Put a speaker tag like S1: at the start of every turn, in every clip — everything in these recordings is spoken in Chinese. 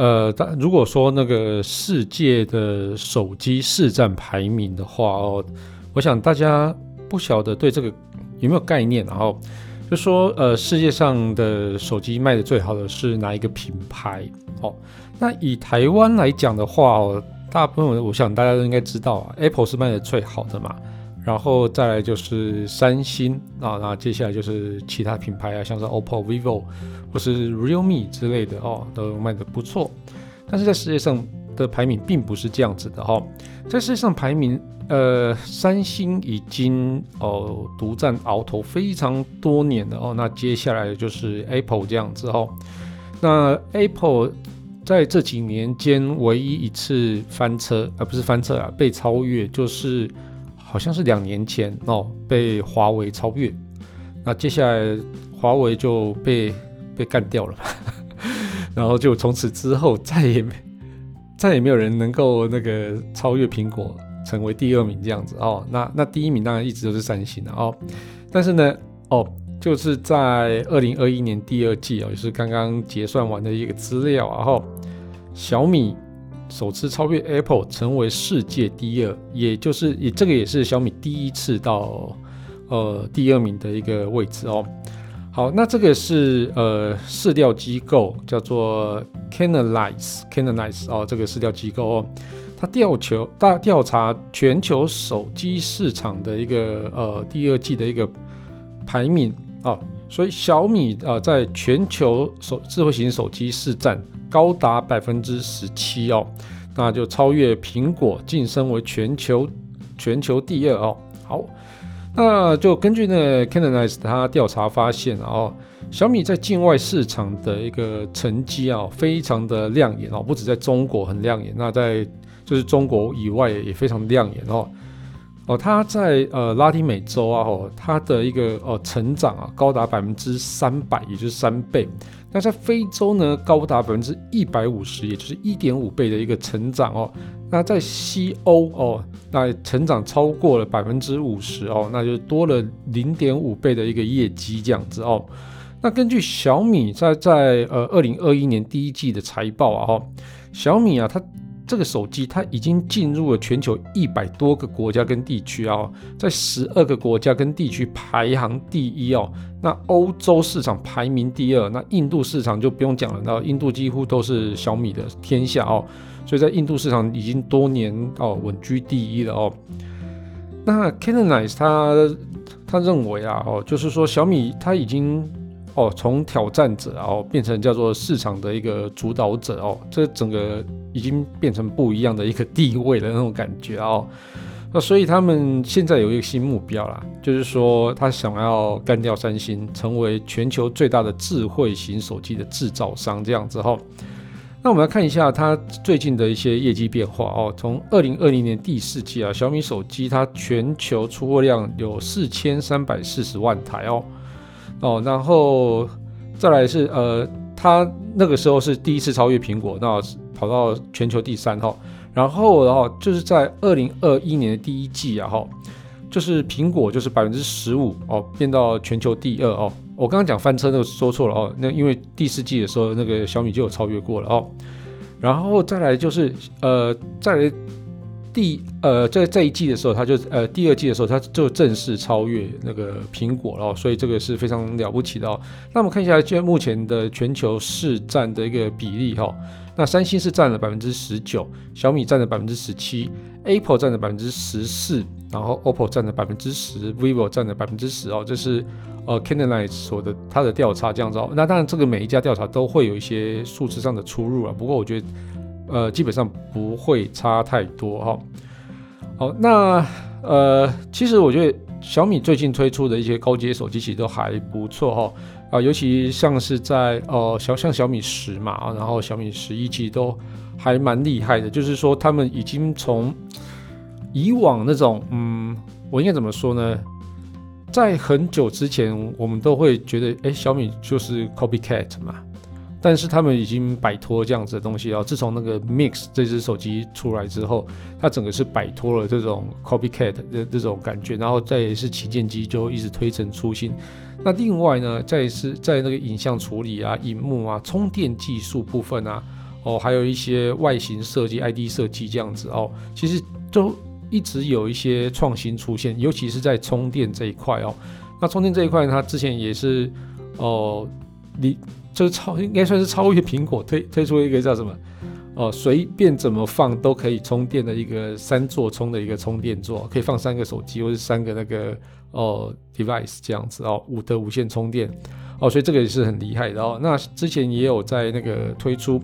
S1: 呃，但如果说那个世界的手机市占排名的话哦，我想大家不晓得对这个有没有概念，然后就说呃，世界上的手机卖的最好的是哪一个品牌？哦，那以台湾来讲的话哦，大部分我想大家都应该知道啊，Apple 是卖的最好的嘛，然后再来就是三星啊，那接下来就是其他品牌啊，像是 OPPO、vivo。或是 Realme 之类的哦，都卖得不错，但是在世界上的排名并不是这样子的哈、哦，在世界上排名，呃，三星已经哦独占鳌头非常多年了哦，那接下来就是 Apple 这样子哦，那 Apple 在这几年间唯一一次翻车，而不是翻车啊，被超越，就是好像是两年前哦被华为超越，那接下来华为就被。被干掉了，然后就从此之后再也没再也没有人能够那个超越苹果成为第二名这样子哦。那那第一名当然一直都是三星了哦。但是呢，哦，就是在二零二一年第二季哦，也是刚刚结算完的一个资料，然后小米首次超越 Apple 成为世界第二，也就是也这个也是小米第一次到呃第二名的一个位置哦。好，那这个是呃市调机构叫做 Canalys Canalys 哦，这个市调机构哦，它调求大调查全球手机市场的一个呃第二季的一个排名啊、哦，所以小米啊、在全球手智慧型手机市占高达百分之十七哦，那就超越苹果，晋升为全球全球第二哦，好。那就根据那 Canalys 他调查发现，哦，小米在境外市场的一个成绩啊，非常的亮眼哦，不止在中国很亮眼，那在就是中国以外也非常亮眼哦。哦，它在呃拉丁美洲啊，哦，它的一个呃成长啊，高达百分之三百，也就是三倍。那在非洲呢，高达百分之一百五十，也就是一点五倍的一个成长哦。那在西欧哦，那成长超过了百分之五十哦，那就多了零点五倍的一个业绩这样子哦。那根据小米在在呃二零二一年第一季的财报啊，哈，小米啊它。这个手机它已经进入了全球一百多个国家跟地区啊，在十二个国家跟地区排行第一哦。那欧洲市场排名第二，那印度市场就不用讲了，那印度几乎都是小米的天下哦。所以在印度市场已经多年哦稳居第一了哦。那 Canonize 他他认为啊哦，就是说小米它已经哦从挑战者哦变成叫做市场的一个主导者哦，这整个。已经变成不一样的一个地位的那种感觉哦，那所以他们现在有一个新目标啦，就是说他想要干掉三星，成为全球最大的智慧型手机的制造商这样子哈。那我们来看一下它最近的一些业绩变化哦，从二零二零年第四季啊，小米手机它全球出货量有四千三百四十万台哦哦，然后再来是呃，它那个时候是第一次超越苹果那。跑到全球第三哈，然后然后就是在二零二一年的第一季啊哈，就是苹果就是百分之十五哦，变到全球第二哦。我刚刚讲翻车那个说错了哦，那因为第四季的时候那个小米就有超越过了哦。然后再来就是呃，再来第呃在这一季的时候，它就呃第二季的时候，它就正式超越那个苹果了哦，所以这个是非常了不起的哦。那我们看一下现在目前的全球市占的一个比例哈。那三星是占了百分之十九，小米占了百分之十七，Apple 占了百分之十四，然后 OPPO 占了百分之十，vivo 占了百分之十哦，这是呃 Canalys 所的它的调查这样子哦。那当然这个每一家调查都会有一些数字上的出入啊，不过我觉得呃基本上不会差太多哈、哦。好，那呃其实我觉得小米最近推出的一些高阶手机其实都还不错哈。哦啊，尤其像是在呃小像小米十嘛，然后小米十一其实都还蛮厉害的，就是说他们已经从以往那种，嗯，我应该怎么说呢？在很久之前，我们都会觉得，哎，小米就是 copycat 嘛。但是他们已经摆脱这样子的东西了。自从那个 Mix 这只手机出来之后，它整个是摆脱了这种 copycat 的这种感觉，然后再也是旗舰机就一直推陈出新。那另外呢，再是在那个影像处理啊、荧幕啊、充电技术部分啊，哦，还有一些外形设计、ID 设计这样子哦，其实都一直有一些创新出现，尤其是在充电这一块哦。那充电这一块，它之前也是哦，你。就是超应该算是超越苹果推推出一个叫什么哦，随便怎么放都可以充电的一个三座充的一个充电座，可以放三个手机或是三个那个哦 device 这样子哦，五的无线充电哦，所以这个也是很厉害的哦。那之前也有在那个推出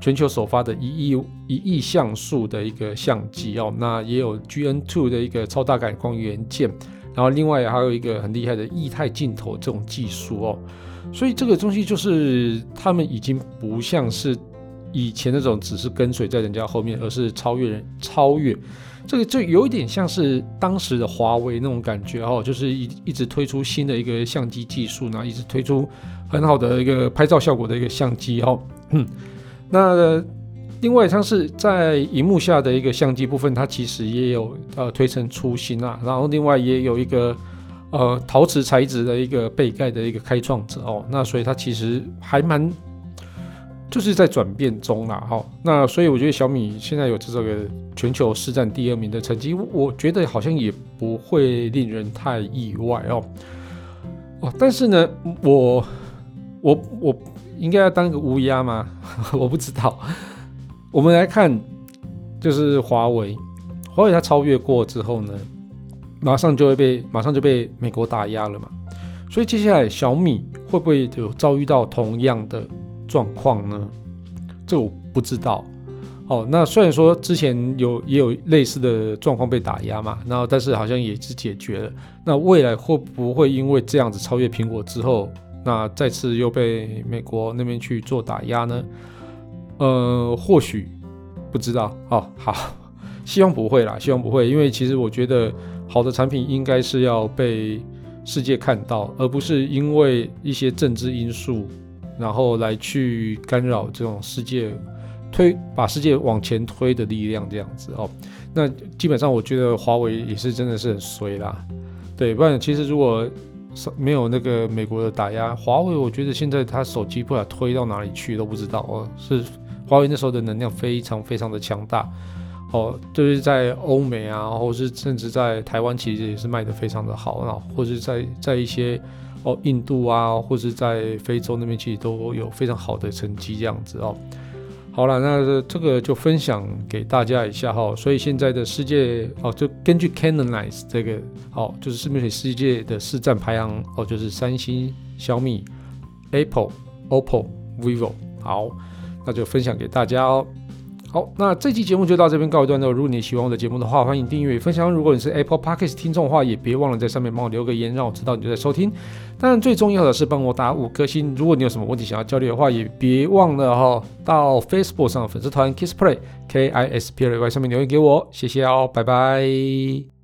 S1: 全球首发的一亿一亿像素的一个相机哦，那也有 GN Two 的一个超大感光元件，然后另外还有一个很厉害的液态镜头这种技术哦。所以这个东西就是他们已经不像是以前那种只是跟随在人家后面，而是超越人，超越这个就有一点像是当时的华为那种感觉哦，就是一一直推出新的一个相机技术，然后一直推出很好的一个拍照效果的一个相机哦。嗯，那另外像是在荧幕下的一个相机部分，它其实也有呃推陈出新啊，然后另外也有一个。呃，陶瓷材质的一个背盖的一个开创者哦，那所以它其实还蛮就是在转变中啦，哈、哦。那所以我觉得小米现在有这个全球市占第二名的成绩，我觉得好像也不会令人太意外哦。哦，但是呢，我我我应该要当个乌鸦吗？我不知道。我们来看，就是华为，华为它超越过之后呢？马上就会被马上就被美国打压了嘛，所以接下来小米会不会有遭遇到同样的状况呢？这我不知道。哦，那虽然说之前有也有类似的状况被打压嘛，然后但是好像也是解决了。那未来会不会因为这样子超越苹果之后，那再次又被美国那边去做打压呢？呃，或许不知道。哦，好，希望不会啦，希望不会，因为其实我觉得。好的产品应该是要被世界看到，而不是因为一些政治因素，然后来去干扰这种世界推把世界往前推的力量这样子哦。那基本上我觉得华为也是真的是很衰啦，对，不然其实如果没有那个美国的打压，华为我觉得现在它手机不管推到哪里去都不知道哦。是华为那时候的能量非常非常的强大。哦，就是在欧美啊，或是甚至在台湾，其实也是卖得非常的好，然后或是在在一些哦印度啊，或是在非洲那边，其实都有非常好的成绩这样子哦。好了，那这个就分享给大家一下哈、哦。所以现在的世界哦，就根据 Canonize 这个哦，就是市面世界的市占排行哦，就是三星、小米、Apple、OPPO、Vivo。好，那就分享给大家哦。好，那这期节目就到这边告一段落。如果你喜欢我的节目的话，欢迎订阅、分享。如果你是 Apple Podcast 听众的话，也别忘了在上面帮我留个言，让我知道你在收听。当然，最重要的是帮我打五颗星。如果你有什么问题想要交流的话，也别忘了哈，到 Facebook 上粉丝团 Kiss Play K I S P L Y 上面留言给我。谢谢哦，拜拜。